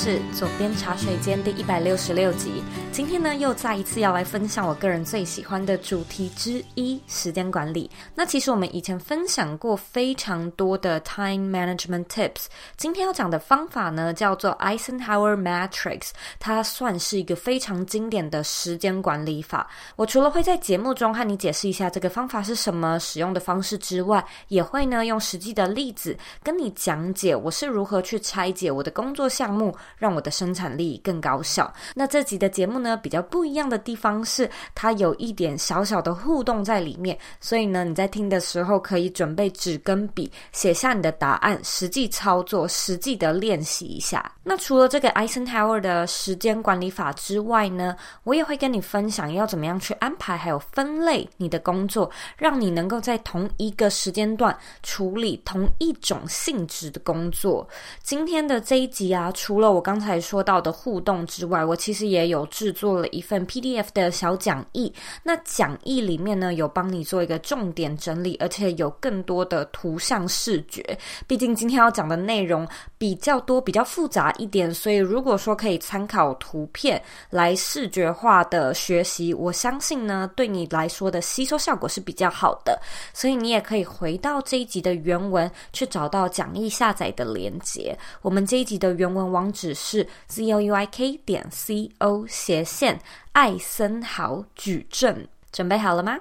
是左边茶水间第一百六十六集。今天呢，又再一次要来分享我个人最喜欢的主题之一——时间管理。那其实我们以前分享过非常多的 time management tips。今天要讲的方法呢，叫做 Eisenhower Matrix，它算是一个非常经典的时间管理法。我除了会在节目中和你解释一下这个方法是什么、使用的方式之外，也会呢用实际的例子跟你讲解我是如何去拆解我的工作项目，让我的生产力更高效。那这集的节目呢，比较不一样的地方是，它有一点小小的互动在里面。所以呢，你在听的时候可以准备纸跟笔，写下你的答案，实际操作，实际的练习一下。那除了这个 Eisenhower 的时间管理法之外呢，我也会跟你分享要怎么样去安排，还有分类你的工作，让你能够在同一个时间段处理同一种性质的工作。今天的这一集啊，除了我刚才说到的互动之外，我其实也有制作了一份 PDF 的小讲义。那讲义里面呢，有帮你做一个重点整理，而且有更多的图像视觉。毕竟今天要讲的内容比较多，比较复杂一点，所以如果说可以参考图片来视觉化的学习，我相信呢，对你来说的吸收效果是比较好的。所以你也可以回到这一集的原文，去找到讲义下载的连接。我们这一集的原文网址是 z o u i k 点 c o 斜线艾森豪矩阵，准备好了吗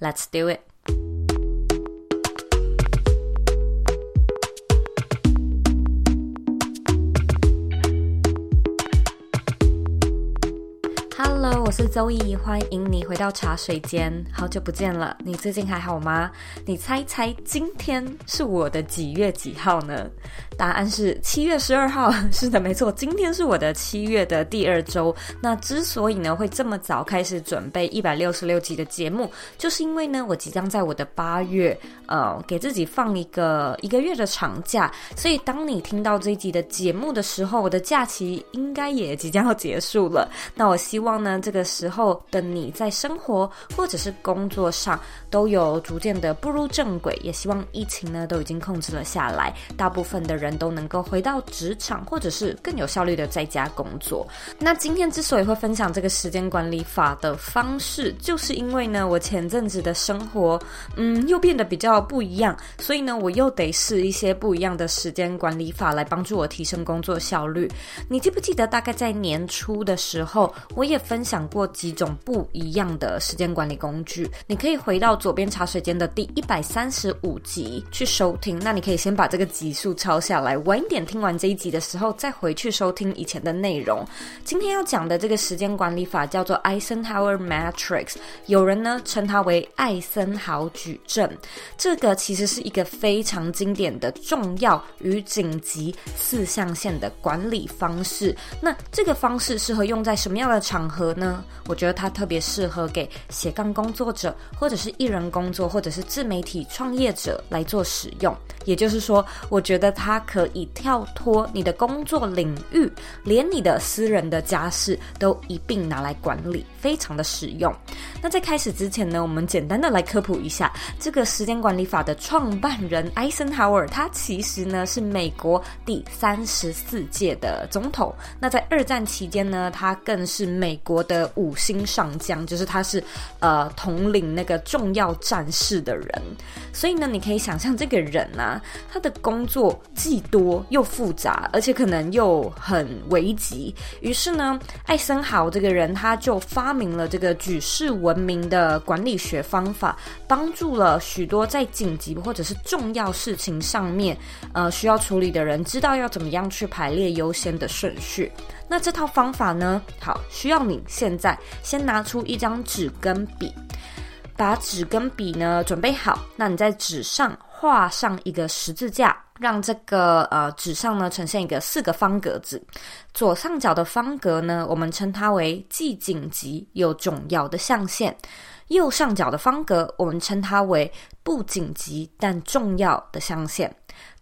？Let's do it。Hello，我是周怡，欢迎你回到茶水间，好久不见了，你最近还好吗？你猜猜，今天是我的几月几号呢？答案是七月十二号。是的，没错，今天是我的七月的第二周。那之所以呢会这么早开始准备一百六十六集的节目，就是因为呢我即将在我的八月，呃，给自己放一个一个月的长假，所以当你听到这一集的节目的时候，我的假期应该也即将要结束了。那我希望。望呢，这个时候的你在生活或者是工作上都有逐渐的步入正轨，也希望疫情呢都已经控制了下来，大部分的人都能够回到职场，或者是更有效率的在家工作。那今天之所以会分享这个时间管理法的方式，就是因为呢，我前阵子的生活，嗯，又变得比较不一样，所以呢，我又得试一些不一样的时间管理法来帮助我提升工作效率。你记不记得大概在年初的时候，我也分享过几种不一样的时间管理工具，你可以回到左边茶水间的第一百三十五集去收听。那你可以先把这个集数抄下来，晚一点听完这一集的时候再回去收听以前的内容。今天要讲的这个时间管理法叫做 Eisenhower Matrix，有人呢称它为艾森豪矩阵。这个其实是一个非常经典的重要与紧急四象限的管理方式。那这个方式适合用在什么样的场合呢？我觉得它特别适合给斜杠工作者，或者是艺人工作，或者是自媒体创业者来做使用。也就是说，我觉得它可以跳脱你的工作领域，连你的私人的家事都一并拿来管理，非常的实用。那在开始之前呢，我们简单的来科普一下这个时间管理法的创办人艾森豪威尔，他其实呢是美国第三十四届的总统。那在二战期间呢，他更是美美国的五星上将，就是他是呃统领那个重要战事的人，所以呢，你可以想象这个人啊，他的工作既多又复杂，而且可能又很危急。于是呢，艾森豪这个人他就发明了这个举世闻名的管理学方法，帮助了许多在紧急或者是重要事情上面呃需要处理的人，知道要怎么样去排列优先的顺序。那这套方法呢，好，需要你现在先拿出一张纸跟笔，把纸跟笔呢准备好。那你在纸上画上一个十字架，让这个呃纸上呢呈现一个四个方格子。左上角的方格呢，我们称它为既紧急又重要的象限。右上角的方格，我们称它为不紧急但重要的象限；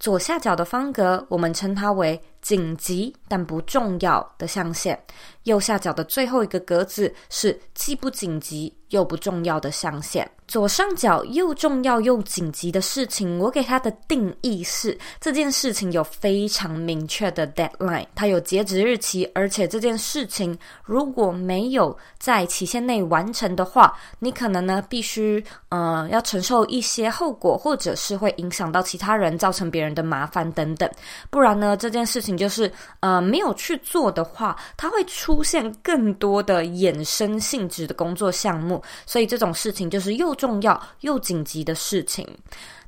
左下角的方格，我们称它为紧急但不重要的象限。右下角的最后一个格子是既不紧急又不重要的象限。左上角又重要又紧急的事情，我给它的定义是：这件事情有非常明确的 deadline，它有截止日期，而且这件事情如果没有在期限内完成的话，你可能呢必须呃要承受一些后果，或者是会影响到其他人，造成别人的麻烦等等。不然呢，这件事情就是呃没有去做的话，它会出现更多的衍生性质的工作项目，所以这种事情就是又重要又紧急的事情。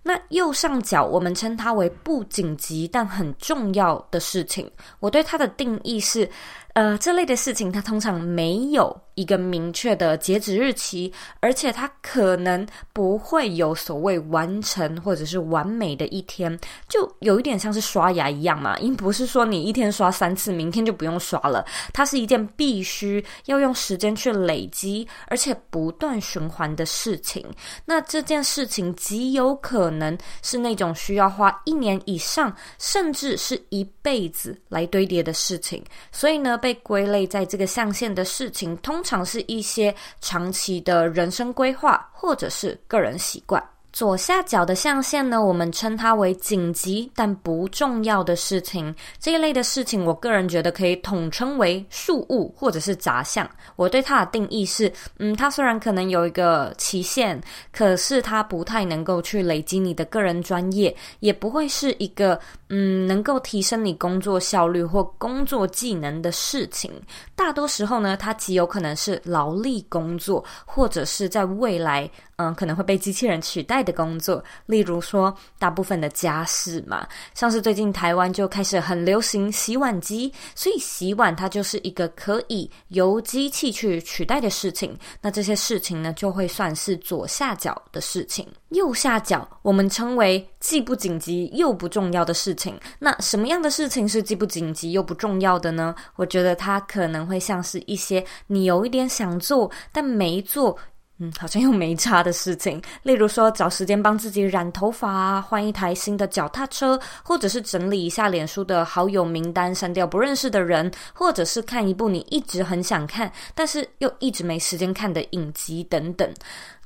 那右上角我们称它为不紧急但很重要的事情。我对它的定义是，呃，这类的事情它通常没有一个明确的截止日期，而且它可能不会有所谓完成或者是完美的一天，就有一点像是刷牙一样嘛，因不是说你一天刷三次，明天就不用刷了，它是一件必须要用时间去累积，而且不断循环的事情。那这件事情极有可能是那种需要花一年以上，甚至是一辈子来堆叠的事情，所以呢，被归类在这个象限的事情，通常是一些长期的人生规划，或者是个人习惯。左下角的象限呢，我们称它为紧急但不重要的事情。这一类的事情，我个人觉得可以统称为庶务或者是杂项。我对它的定义是，嗯，它虽然可能有一个期限，可是它不太能够去累积你的个人专业，也不会是一个嗯能够提升你工作效率或工作技能的事情。大多时候呢，它极有可能是劳力工作，或者是在未来。嗯，可能会被机器人取代的工作，例如说大部分的家事嘛，像是最近台湾就开始很流行洗碗机，所以洗碗它就是一个可以由机器去取代的事情。那这些事情呢，就会算是左下角的事情。右下角我们称为既不紧急又不重要的事情。那什么样的事情是既不紧急又不重要的呢？我觉得它可能会像是一些你有一点想做但没做。嗯，好像又没差的事情，例如说找时间帮自己染头发啊，换一台新的脚踏车，或者是整理一下脸书的好友名单，删掉不认识的人，或者是看一部你一直很想看，但是又一直没时间看的影集等等。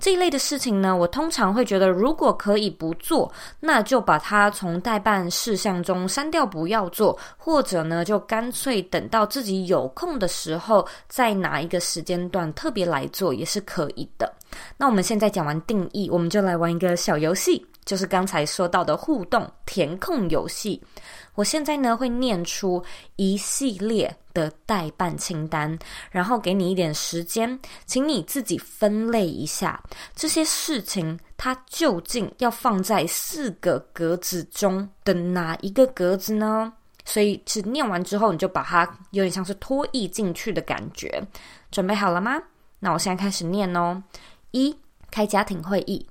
这一类的事情呢，我通常会觉得，如果可以不做，那就把它从待办事项中删掉，不要做，或者呢，就干脆等到自己有空的时候，再拿一个时间段特别来做，也是可以的。那我们现在讲完定义，我们就来玩一个小游戏，就是刚才说到的互动填空游戏。我现在呢会念出一系列的待办清单，然后给你一点时间，请你自己分类一下这些事情，它究竟要放在四个格子中的哪一个格子呢？所以是念完之后，你就把它有点像是拖曳进去的感觉。准备好了吗？那我现在开始念哦。一、开家庭会议；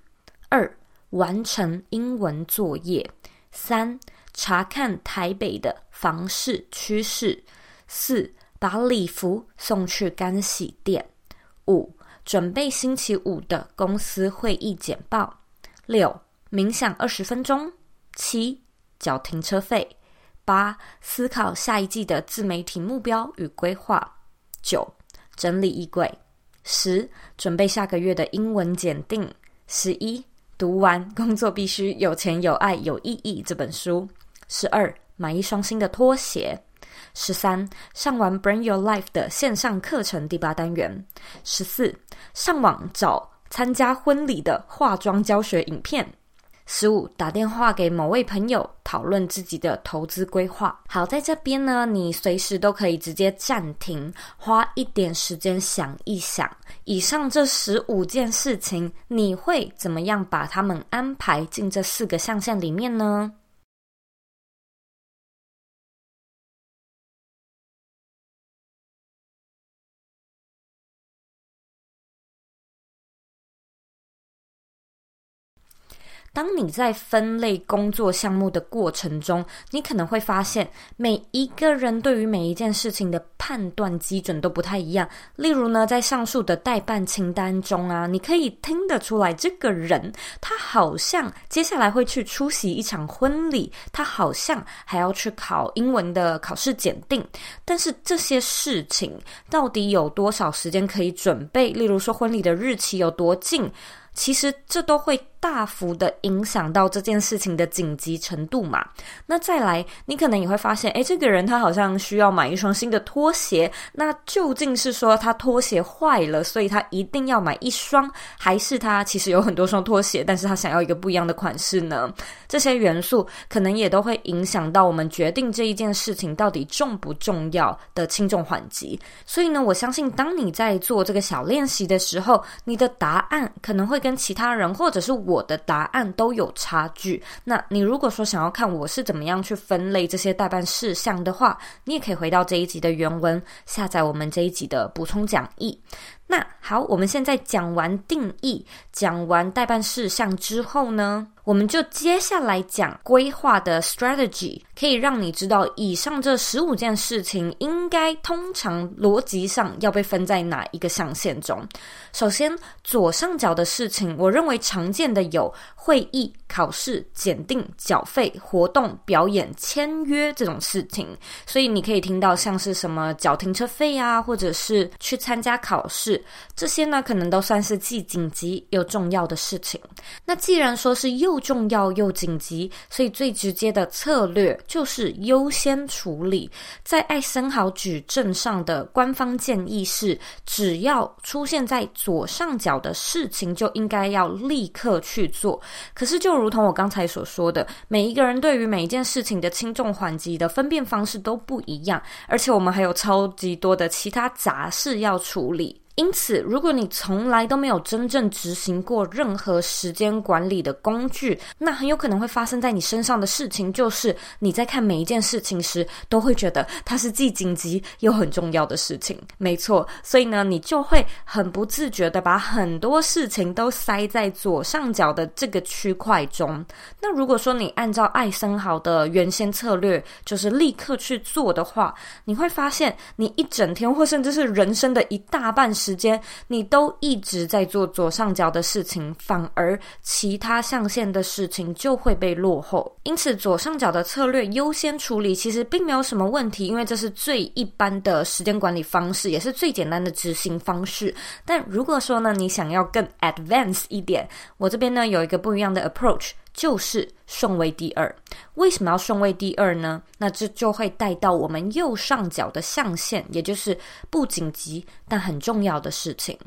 二、完成英文作业；三、查看台北的房市趋势；四、把礼服送去干洗店；五、准备星期五的公司会议简报；六、冥想二十分钟；七、缴停车费；八、思考下一季的自媒体目标与规划；九、整理衣柜。十、准备下个月的英文检定；十一、读完《工作必须有钱有爱有意义》这本书；十二、买一双新的拖鞋；十三、上完《Bring Your Life》的线上课程第八单元；十四、上网找参加婚礼的化妆教学影片。十五，打电话给某位朋友讨论自己的投资规划。好，在这边呢，你随时都可以直接暂停，花一点时间想一想，以上这十五件事情，你会怎么样把它们安排进这四个象限里面呢？当你在分类工作项目的过程中，你可能会发现每一个人对于每一件事情的判断基准都不太一样。例如呢，在上述的待办清单中啊，你可以听得出来，这个人他好像接下来会去出席一场婚礼，他好像还要去考英文的考试检定。但是这些事情到底有多少时间可以准备？例如说婚礼的日期有多近？其实这都会大幅的影响到这件事情的紧急程度嘛。那再来，你可能也会发现，诶，这个人他好像需要买一双新的拖鞋。那究竟是说他拖鞋坏了，所以他一定要买一双，还是他其实有很多双拖鞋，但是他想要一个不一样的款式呢？这些元素可能也都会影响到我们决定这一件事情到底重不重要的轻重缓急。所以呢，我相信当你在做这个小练习的时候，你的答案可能会跟跟其他人或者是我的答案都有差距。那你如果说想要看我是怎么样去分类这些代办事项的话，你也可以回到这一集的原文，下载我们这一集的补充讲义。那好，我们现在讲完定义，讲完代办事项之后呢，我们就接下来讲规划的 strategy，可以让你知道以上这十五件事情应该通常逻辑上要被分在哪一个象限中。首先，左上角的事情，我认为常见的有会议、考试、检定、缴费、活动、表演、签约这种事情。所以你可以听到像是什么缴停车费啊，或者是去参加考试。这些呢，可能都算是既紧急又重要的事情。那既然说是又重要又紧急，所以最直接的策略就是优先处理。在艾森豪矩阵上的官方建议是，只要出现在左上角的事情，就应该要立刻去做。可是，就如同我刚才所说的，每一个人对于每一件事情的轻重缓急的分辨方式都不一样，而且我们还有超级多的其他杂事要处理。因此，如果你从来都没有真正执行过任何时间管理的工具，那很有可能会发生在你身上的事情，就是你在看每一件事情时，都会觉得它是既紧急又很重要的事情。没错，所以呢，你就会很不自觉的把很多事情都塞在左上角的这个区块中。那如果说你按照艾森豪的原先策略，就是立刻去做的话，你会发现你一整天或甚至是人生的一大半时。时间你都一直在做左上角的事情，反而其他象限的事情就会被落后。因此，左上角的策略优先处理其实并没有什么问题，因为这是最一般的时间管理方式，也是最简单的执行方式。但如果说呢，你想要更 advanced 一点，我这边呢有一个不一样的 approach。就是顺位第二，为什么要顺位第二呢？那这就会带到我们右上角的象限，也就是不紧急但很重要的事情。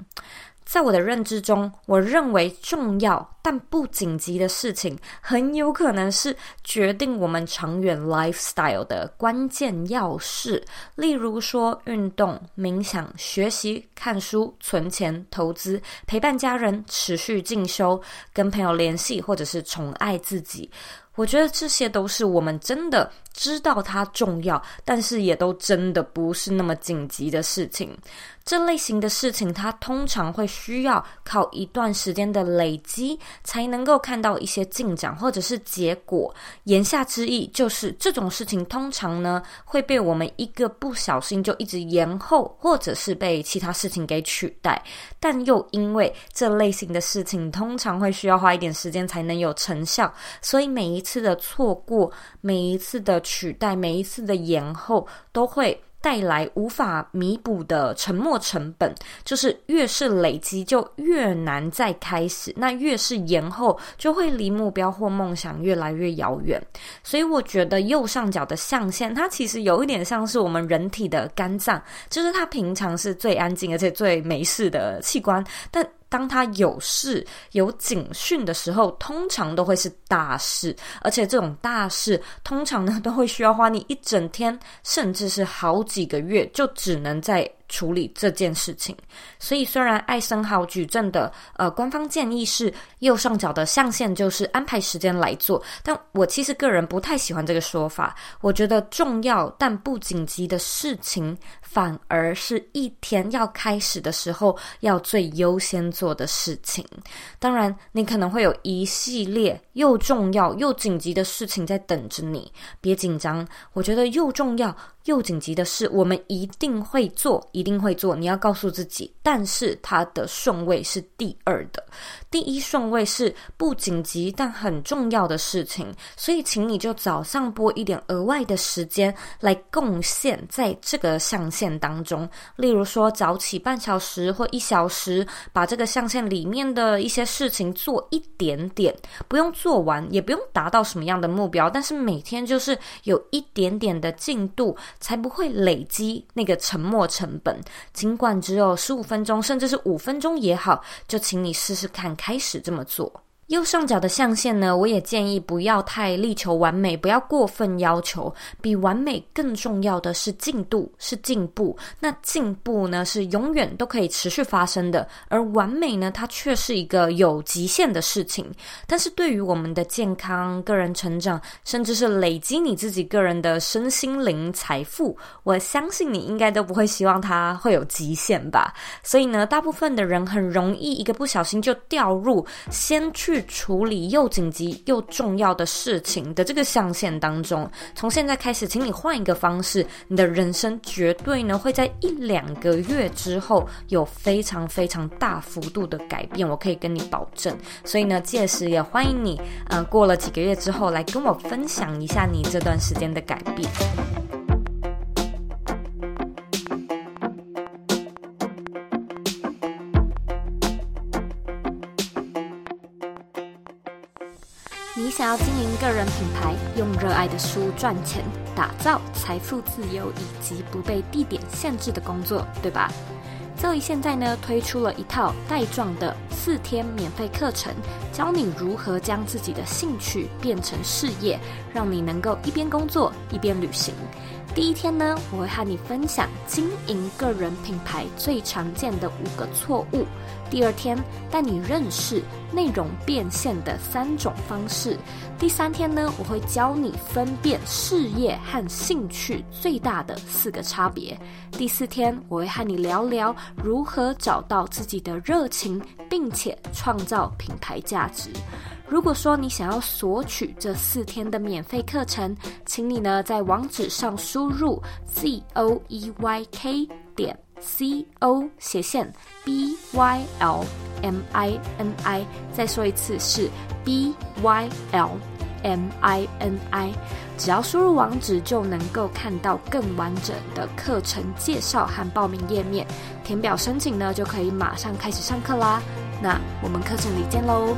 在我的认知中，我认为重要但不紧急的事情，很有可能是决定我们长远 lifestyle 的关键要事。例如说，运动、冥想、学习、看书、存钱、投资、陪伴家人、持续进修、跟朋友联系，或者是宠爱自己。我觉得这些都是我们真的知道它重要，但是也都真的不是那么紧急的事情。这类型的事情，它通常会需要靠一段时间的累积，才能够看到一些进展或者是结果。言下之意就是，这种事情通常呢会被我们一个不小心就一直延后，或者是被其他事情给取代。但又因为这类型的事情通常会需要花一点时间才能有成效，所以每一次的错过，每一次的取代，每一次的延后，都会带来无法弥补的沉没成本，就是越是累积就越难再开始，那越是延后就会离目标或梦想越来越遥远。所以我觉得右上角的象限，它其实有一点像是我们人体的肝脏，就是它平常是最安静而且最没事的器官，但当他有事有警讯的时候，通常都会是大事，而且这种大事通常呢都会需要花你一整天，甚至是好几个月，就只能在处理这件事情。所以，虽然艾森豪矩阵的呃官方建议是右上角的象限就是安排时间来做，但我其实个人不太喜欢这个说法。我觉得重要但不紧急的事情，反而是一天要开始的时候要最优先做的事情。当然，你可能会有一系列又重要又紧急的事情在等着你，别紧张。我觉得又重要。又紧急的事，我们一定会做，一定会做。你要告诉自己，但是它的顺位是第二的，第一顺位是不紧急但很重要的事情。所以，请你就早上拨一点额外的时间来贡献在这个象限当中。例如说，早起半小时或一小时，把这个象限里面的一些事情做一点点，不用做完，也不用达到什么样的目标，但是每天就是有一点点的进度。才不会累积那个沉没成本。尽管只有十五分钟，甚至是五分钟也好，就请你试试看，开始这么做。右上角的象限呢，我也建议不要太力求完美，不要过分要求。比完美更重要的是进度，是进步。那进步呢，是永远都可以持续发生的，而完美呢，它却是一个有极限的事情。但是对于我们的健康、个人成长，甚至是累积你自己个人的身心灵财富，我相信你应该都不会希望它会有极限吧。所以呢，大部分的人很容易一个不小心就掉入先去。去处理又紧急又重要的事情的这个象限当中，从现在开始，请你换一个方式，你的人生绝对呢会在一两个月之后有非常非常大幅度的改变，我可以跟你保证。所以呢，届时也欢迎你，呃，过了几个月之后来跟我分享一下你这段时间的改变。想要经营个人品牌，用热爱的书赚钱，打造财富自由以及不被地点限制的工作，对吧这里现在呢推出了一套带状的四天免费课程，教你如何将自己的兴趣变成事业，让你能够一边工作一边旅行。第一天呢，我会和你分享经营个人品牌最常见的五个错误。第二天，带你认识内容变现的三种方式。第三天呢，我会教你分辨事业和兴趣最大的四个差别。第四天，我会和你聊聊如何找到自己的热情，并且创造品牌价值。如果说你想要索取这四天的免费课程，请你呢在网址上输入 z o e y k 点 c o 斜线 b y l m i n i，再说一次是 b y l m i n i，只要输入网址就能够看到更完整的课程介绍和报名页面，填表申请呢就可以马上开始上课啦。那我们课程里见喽。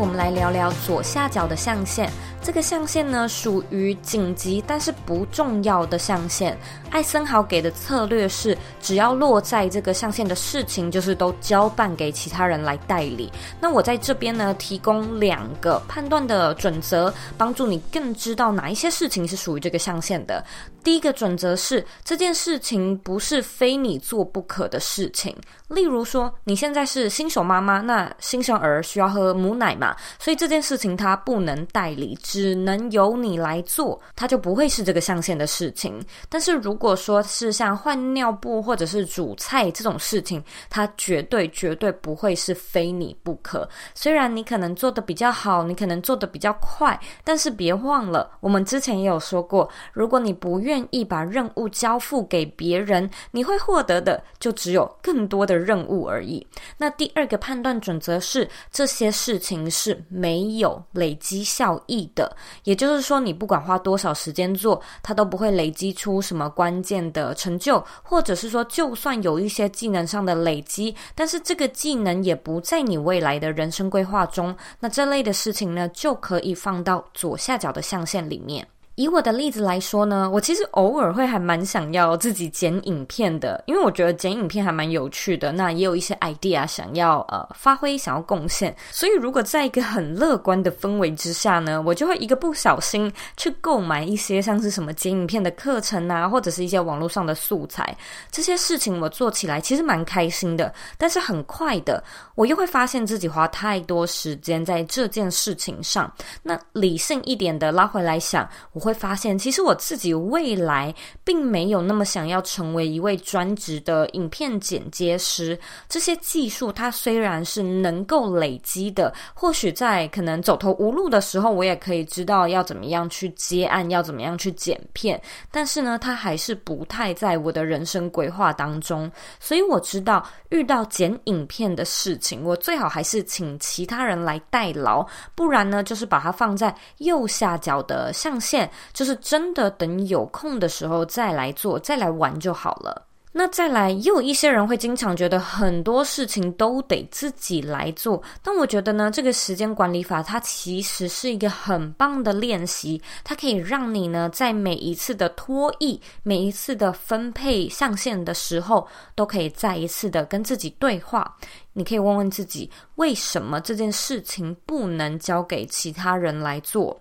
我们来聊聊左下角的象限。这个象限呢，属于紧急但是不重要的象限。艾森豪给的策略是，只要落在这个象限的事情，就是都交办给其他人来代理。那我在这边呢，提供两个判断的准则，帮助你更知道哪一些事情是属于这个象限的。第一个准则是，这件事情不是非你做不可的事情。例如说，你现在是新手妈妈，那新生儿需要喝母奶嘛，所以这件事情它不能代理，只能由你来做，它就不会是这个象限的事情。但是如果说是像换尿布或者是煮菜这种事情，它绝对绝对不会是非你不可。虽然你可能做得比较好，你可能做得比较快，但是别忘了，我们之前也有说过，如果你不愿意把任务交付给别人，你会获得的就只有更多的任务而已。那第二个判断准则是，这些事情是没有累积效益的，也就是说，你不管花多少时间做，它都不会累积出什么关键的成就，或者是说，就算有一些技能上的累积，但是这个技能也不在你未来的人生规划中，那这类的事情呢，就可以放到左下角的象限里面。以我的例子来说呢，我其实偶尔会还蛮想要自己剪影片的，因为我觉得剪影片还蛮有趣的。那也有一些 idea 想要呃发挥，想要贡献。所以如果在一个很乐观的氛围之下呢，我就会一个不小心去购买一些像是什么剪影片的课程啊，或者是一些网络上的素材。这些事情我做起来其实蛮开心的，但是很快的，我又会发现自己花太多时间在这件事情上。那理性一点的拉回来想，我会会发现其实我自己未来并没有那么想要成为一位专职的影片剪接师。这些技术它虽然是能够累积的，或许在可能走投无路的时候，我也可以知道要怎么样去接案，要怎么样去剪片。但是呢，它还是不太在我的人生规划当中。所以我知道遇到剪影片的事情，我最好还是请其他人来代劳，不然呢，就是把它放在右下角的象限，就是真的等有空的时候再来做，再来玩就好了。那再来，也有一些人会经常觉得很多事情都得自己来做，但我觉得呢，这个时间管理法它其实是一个很棒的练习，它可以让你呢在每一次的拖曳、每一次的分配象限的时候，都可以再一次的跟自己对话。你可以问问自己，为什么这件事情不能交给其他人来做？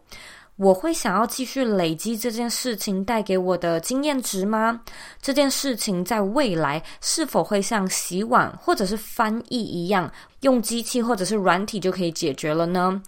我会想要继续累积这件事情带给我的经验值吗？这件事情在未来是否会像洗碗或者是翻译一样，用机器或者是软体就可以解决了呢？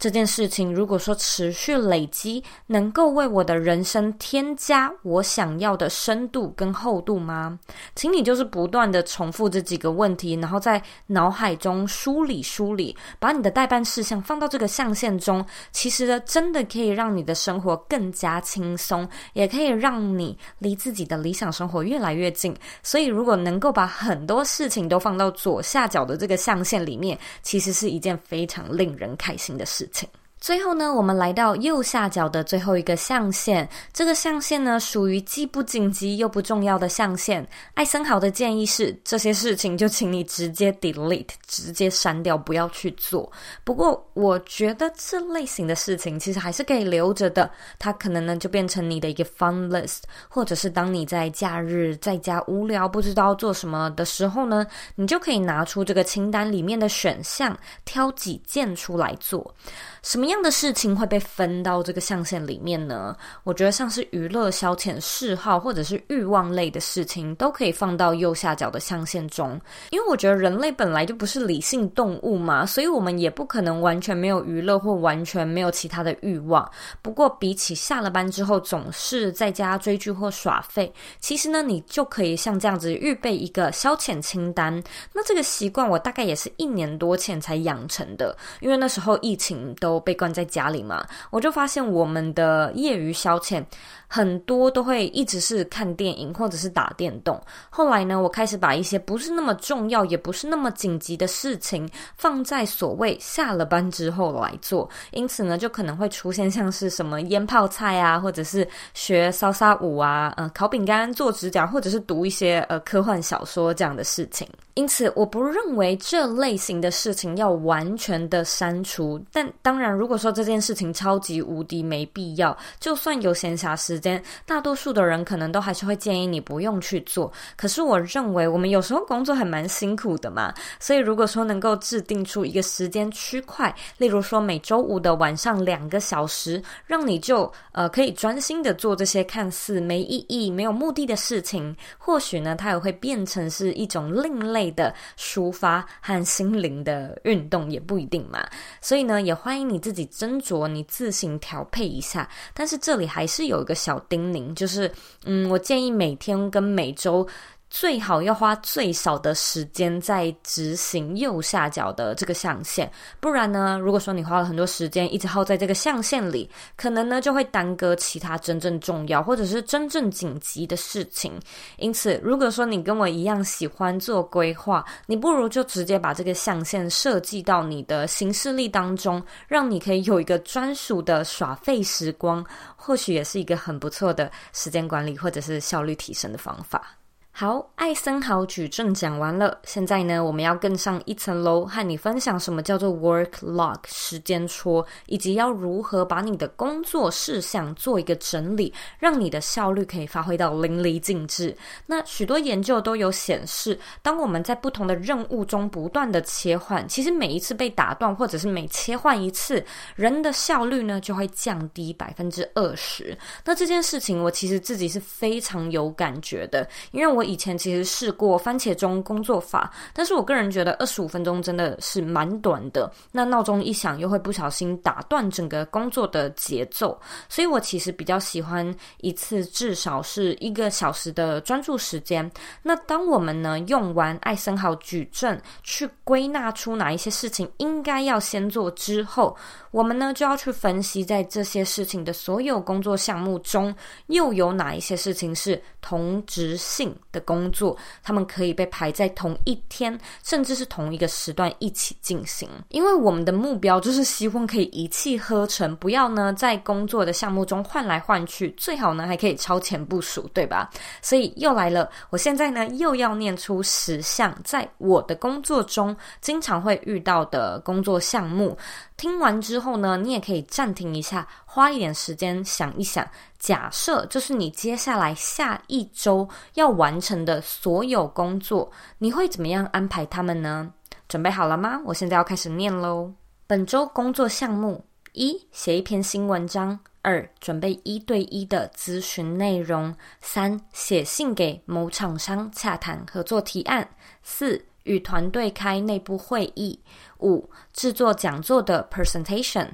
这件事情如果说持续累积，能够为我的人生添加我想要的深度跟厚度吗？请你就是不断的重复这几个问题，然后在脑海中梳理梳理，把你的待办事项放到这个象限中。其实呢，真的可以让你的生活更加轻松，也可以让你离自己的理想生活越来越近。所以，如果能够把很多事情都放到左下角的这个象限里面，其实是一件非常令人开心的事。情。最后呢，我们来到右下角的最后一个象限。这个象限呢，属于既不紧急又不重要的象限。艾森豪的建议是，这些事情就请你直接 delete，直接删掉，不要去做。不过，我觉得这类型的事情其实还是可以留着的。它可能呢，就变成你的一个 fun list，或者是当你在假日在家无聊不知道做什么的时候呢，你就可以拿出这个清单里面的选项，挑几件出来做。什么样的事情会被分到这个象限里面呢？我觉得像是娱乐、消遣、嗜好或者是欲望类的事情，都可以放到右下角的象限中。因为我觉得人类本来就不是理性动物嘛，所以我们也不可能完全没有娱乐或完全没有其他的欲望。不过比起下了班之后总是在家追剧或耍废，其实呢，你就可以像这样子预备一个消遣清单。那这个习惯我大概也是一年多前才养成的，因为那时候疫情都。都被关在家里嘛，我就发现我们的业余消遣很多都会一直是看电影或者是打电动。后来呢，我开始把一些不是那么重要也不是那么紧急的事情放在所谓下了班之后来做，因此呢，就可能会出现像是什么腌泡菜啊，或者是学骚莎舞啊，呃，烤饼干、做指甲，或者是读一些呃科幻小说这样的事情。因此，我不认为这类型的事情要完全的删除。但当然，如果说这件事情超级无敌没必要，就算有闲暇时间，大多数的人可能都还是会建议你不用去做。可是，我认为我们有时候工作还蛮辛苦的嘛，所以如果说能够制定出一个时间区块，例如说每周五的晚上两个小时，让你就呃可以专心的做这些看似没意义、没有目的的事情，或许呢，它也会变成是一种另类的抒发和心灵的运动也不一定嘛，所以呢，也欢迎你自己斟酌，你自行调配一下。但是这里还是有一个小小叮咛，就是，嗯，我建议每天跟每周。最好要花最少的时间在执行右下角的这个象限，不然呢，如果说你花了很多时间一直耗在这个象限里，可能呢就会耽搁其他真正重要或者是真正紧急的事情。因此，如果说你跟我一样喜欢做规划，你不如就直接把这个象限设计到你的行事历当中，让你可以有一个专属的耍废时光，或许也是一个很不错的时间管理或者是效率提升的方法。好，艾森豪矩阵讲完了，现在呢，我们要更上一层楼，和你分享什么叫做 work log 时间戳，以及要如何把你的工作事项做一个整理，让你的效率可以发挥到淋漓尽致。那许多研究都有显示，当我们在不同的任务中不断的切换，其实每一次被打断，或者是每切换一次，人的效率呢就会降低百分之二十。那这件事情，我其实自己是非常有感觉的，因为我。以前其实试过番茄钟工作法，但是我个人觉得二十五分钟真的是蛮短的。那闹钟一响，又会不小心打断整个工作的节奏，所以我其实比较喜欢一次至少是一个小时的专注时间。那当我们呢用完艾森豪矩阵去归纳出哪一些事情应该要先做之后，我们呢就要去分析在这些事情的所有工作项目中，又有哪一些事情是同质性的工作，他们可以被排在同一天，甚至是同一个时段一起进行。因为我们的目标就是希望可以一气呵成，不要呢在工作的项目中换来换去，最好呢还可以超前部署，对吧？所以又来了，我现在呢又要念出十项在我的工作中经常会遇到的工作项目。听完之后呢，你也可以暂停一下，花一点时间想一想。假设这是你接下来下一周要完成的所有工作，你会怎么样安排他们呢？准备好了吗？我现在要开始念喽。本周工作项目：一、写一篇新文章；二、准备一对一的咨询内容；三、写信给某厂商洽谈合作提案；四、与团队开内部会议。五、制作讲座的 presentation；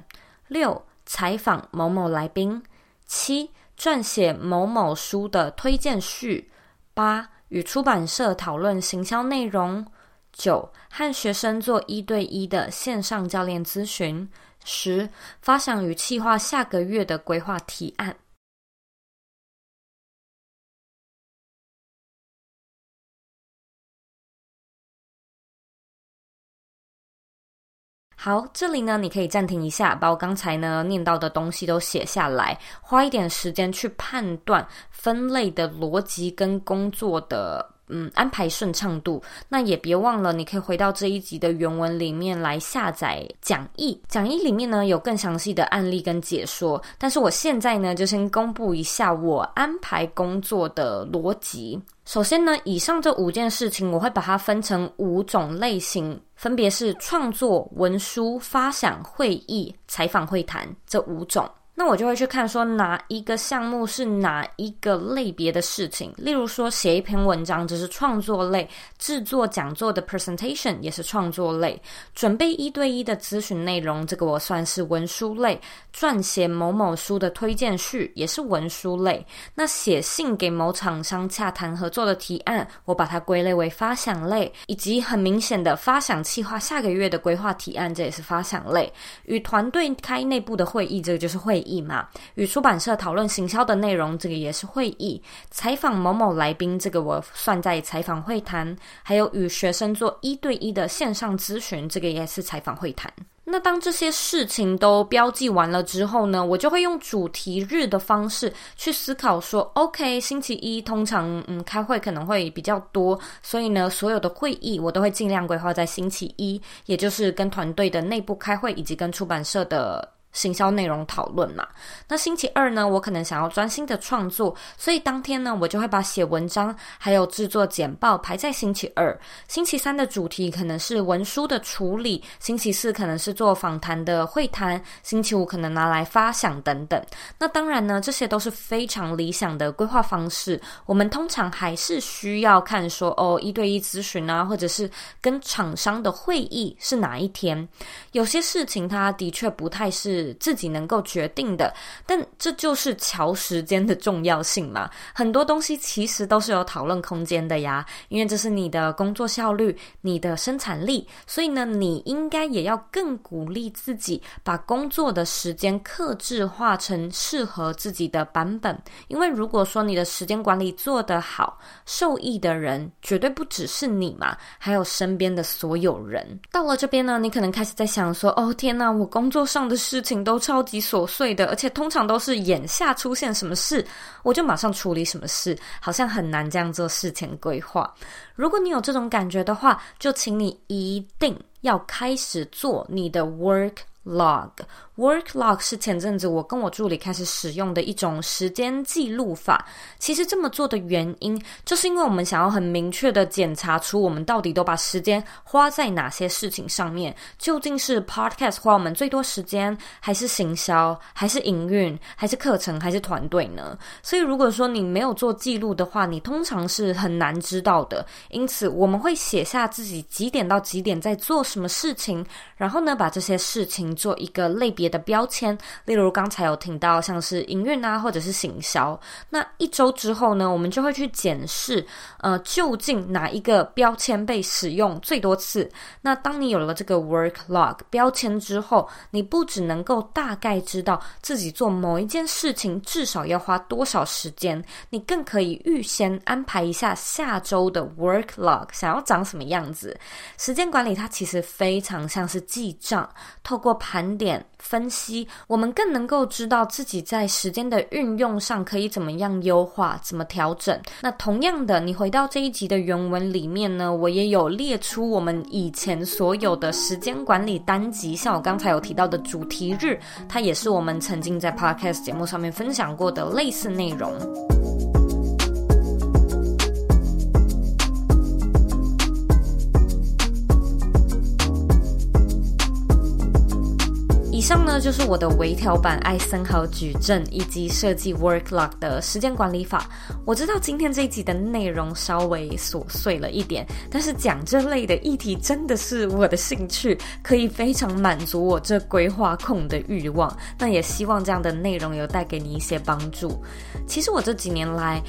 六、采访某某来宾；七、撰写某某书的推荐序；八、与出版社讨论行销内容；九、和学生做一对一的线上教练咨询；十、发想与企划下个月的规划提案。好，这里呢，你可以暂停一下，把我刚才呢念到的东西都写下来，花一点时间去判断分类的逻辑跟工作的。嗯，安排顺畅度。那也别忘了，你可以回到这一集的原文里面来下载讲义。讲义里面呢有更详细的案例跟解说。但是我现在呢就先公布一下我安排工作的逻辑。首先呢，以上这五件事情我会把它分成五种类型，分别是创作、文书、发想、会议、采访、会谈这五种。那我就会去看说哪一个项目是哪一个类别的事情，例如说写一篇文章这是创作类，制作讲座的 presentation 也是创作类，准备一对一的咨询内容，这个我算是文书类，撰写某某书的推荐序也是文书类，那写信给某厂商洽谈合作的提案，我把它归类为发想类，以及很明显的发想计划下个月的规划提案，这也是发想类，与团队开内部的会议，这个就是会议。嘛，与出版社讨论行销的内容，这个也是会议；采访某某来宾，这个我算在采访会谈；还有与学生做一对一的线上咨询，这个也是采访会谈。那当这些事情都标记完了之后呢，我就会用主题日的方式去思考说，OK，星期一通常嗯开会可能会比较多，所以呢，所有的会议我都会尽量规划在星期一，也就是跟团队的内部开会以及跟出版社的。行销内容讨论嘛，那星期二呢，我可能想要专心的创作，所以当天呢，我就会把写文章还有制作简报排在星期二。星期三的主题可能是文书的处理，星期四可能是做访谈的会谈，星期五可能拿来发想等等。那当然呢，这些都是非常理想的规划方式。我们通常还是需要看说哦，一对一咨询啊，或者是跟厂商的会议是哪一天。有些事情它的确不太是。自己能够决定的，但这就是乔时间的重要性嘛。很多东西其实都是有讨论空间的呀，因为这是你的工作效率、你的生产力，所以呢，你应该也要更鼓励自己，把工作的时间克制化成适合自己的版本。因为如果说你的时间管理做得好，受益的人绝对不只是你嘛，还有身边的所有人。到了这边呢，你可能开始在想说：“哦，天哪，我工作上的事。”情都超级琐碎的，而且通常都是眼下出现什么事，我就马上处理什么事，好像很难这样做事前规划。如果你有这种感觉的话，就请你一定要开始做你的 work log。Work log 是前阵子我跟我助理开始使用的一种时间记录法。其实这么做的原因，就是因为我们想要很明确的检查出我们到底都把时间花在哪些事情上面。究竟是 Podcast 花我们最多时间，还是行销，还是营运，还是课程，还是团队呢？所以如果说你没有做记录的话，你通常是很难知道的。因此，我们会写下自己几点到几点在做什么事情，然后呢，把这些事情做一个类别的标签，例如刚才有听到像是营运啊，或者是行销。那一周之后呢，我们就会去检视，呃，究竟哪一个标签被使用最多次。那当你有了这个 work log 标签之后，你不只能够大概知道自己做某一件事情至少要花多少时间，你更可以预先安排一下下周的 work log 想要长什么样子。时间管理它其实非常像是记账，透过盘点。分析，我们更能够知道自己在时间的运用上可以怎么样优化，怎么调整。那同样的，你回到这一集的原文里面呢，我也有列出我们以前所有的时间管理单集，像我刚才有提到的主题日，它也是我们曾经在 Podcast 节目上面分享过的类似内容。以上呢，就是我的微调版艾森豪矩阵以及设计 work log 的时间管理法。我知道今天这一集的内容稍微琐碎了一点，但是讲这类的议题真的是我的兴趣，可以非常满足我这规划控的欲望。那也希望这样的内容有带给你一些帮助。其实我这几年来，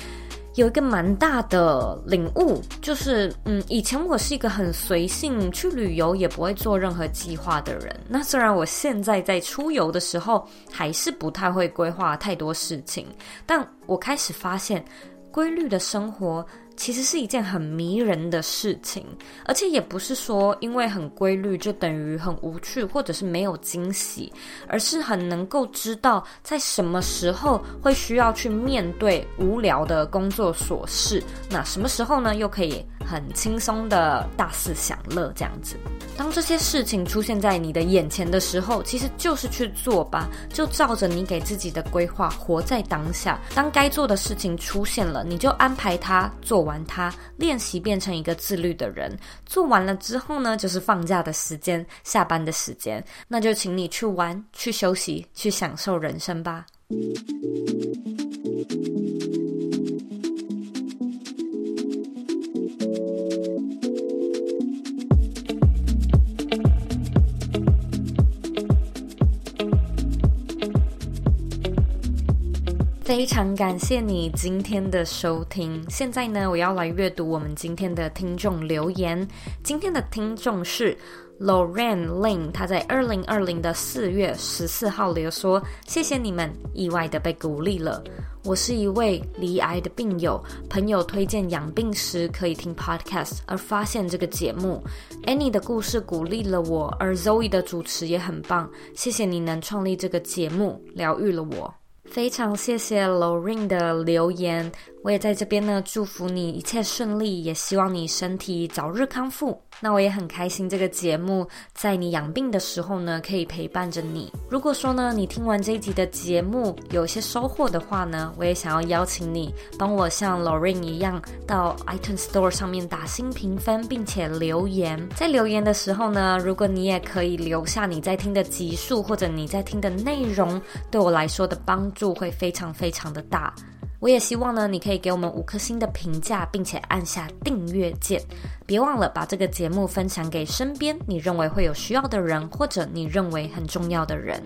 有一个蛮大的领悟，就是，嗯，以前我是一个很随性去旅游，也不会做任何计划的人。那虽然我现在在出游的时候，还是不太会规划太多事情，但我开始发现，规律的生活。其实是一件很迷人的事情，而且也不是说因为很规律就等于很无趣或者是没有惊喜，而是很能够知道在什么时候会需要去面对无聊的工作琐事，那什么时候呢，又可以很轻松的大肆享乐这样子。当这些事情出现在你的眼前的时候，其实就是去做吧，就照着你给自己的规划活在当下。当该做的事情出现了，你就安排它做玩它，练习变成一个自律的人。做完了之后呢，就是放假的时间，下班的时间，那就请你去玩、去休息、去享受人生吧。非常感谢你今天的收听。现在呢，我要来阅读我们今天的听众留言。今天的听众是 Lorraine Lin，他在二零二零的四月十四号留说：“谢谢你们，意外的被鼓励了。我是一位罹癌的病友，朋友推荐养病时可以听 Podcast，而发现这个节目。Annie 的故事鼓励了我，而 Zoe 的主持也很棒。谢谢你能创立这个节目，疗愈了我。”非常谢谢 Lorraine 的留言。我也在这边呢，祝福你一切顺利，也希望你身体早日康复。那我也很开心，这个节目在你养病的时候呢，可以陪伴着你。如果说呢，你听完这一集的节目有一些收获的话呢，我也想要邀请你帮我像 Lorraine 一样，到 iTunes Store 上面打新评分，并且留言。在留言的时候呢，如果你也可以留下你在听的集数，或者你在听的内容，对我来说的帮助会非常非常的大。我也希望呢，你可以给我们五颗星的评价，并且按下订阅键。别忘了把这个节目分享给身边你认为会有需要的人，或者你认为很重要的人。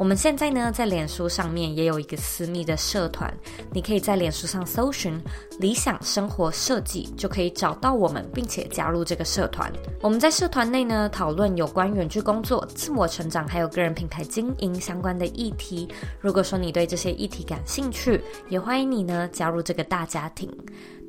我们现在呢，在脸书上面也有一个私密的社团，你可以在脸书上搜寻“理想生活设计”，就可以找到我们，并且加入这个社团。我们在社团内呢，讨论有关远距工作、自我成长，还有个人品牌经营相关的议题。如果说你对这些议题感兴趣，也欢迎你呢加入这个大家庭。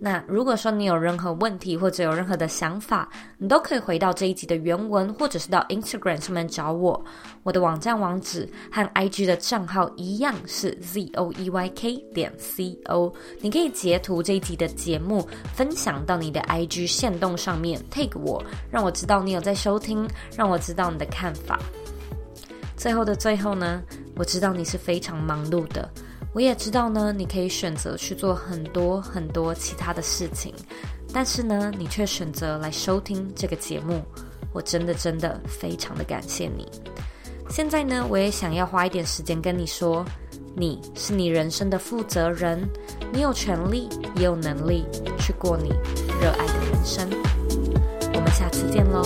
那如果说你有任何问题或者有任何的想法，你都可以回到这一集的原文，或者是到 Instagram 上面找我。我的网站网址和 IG 的账号一样是 zoeyk 点 co。你可以截图这一集的节目，分享到你的 IG 线动上面，take 我，让我知道你有在收听，让我知道你的看法。最后的最后呢，我知道你是非常忙碌的。我也知道呢，你可以选择去做很多很多其他的事情，但是呢，你却选择来收听这个节目，我真的真的非常的感谢你。现在呢我也想要花一点时间跟你说你是你人生的负责人你有权利也有能力去过你热爱的人生。我们下次见喽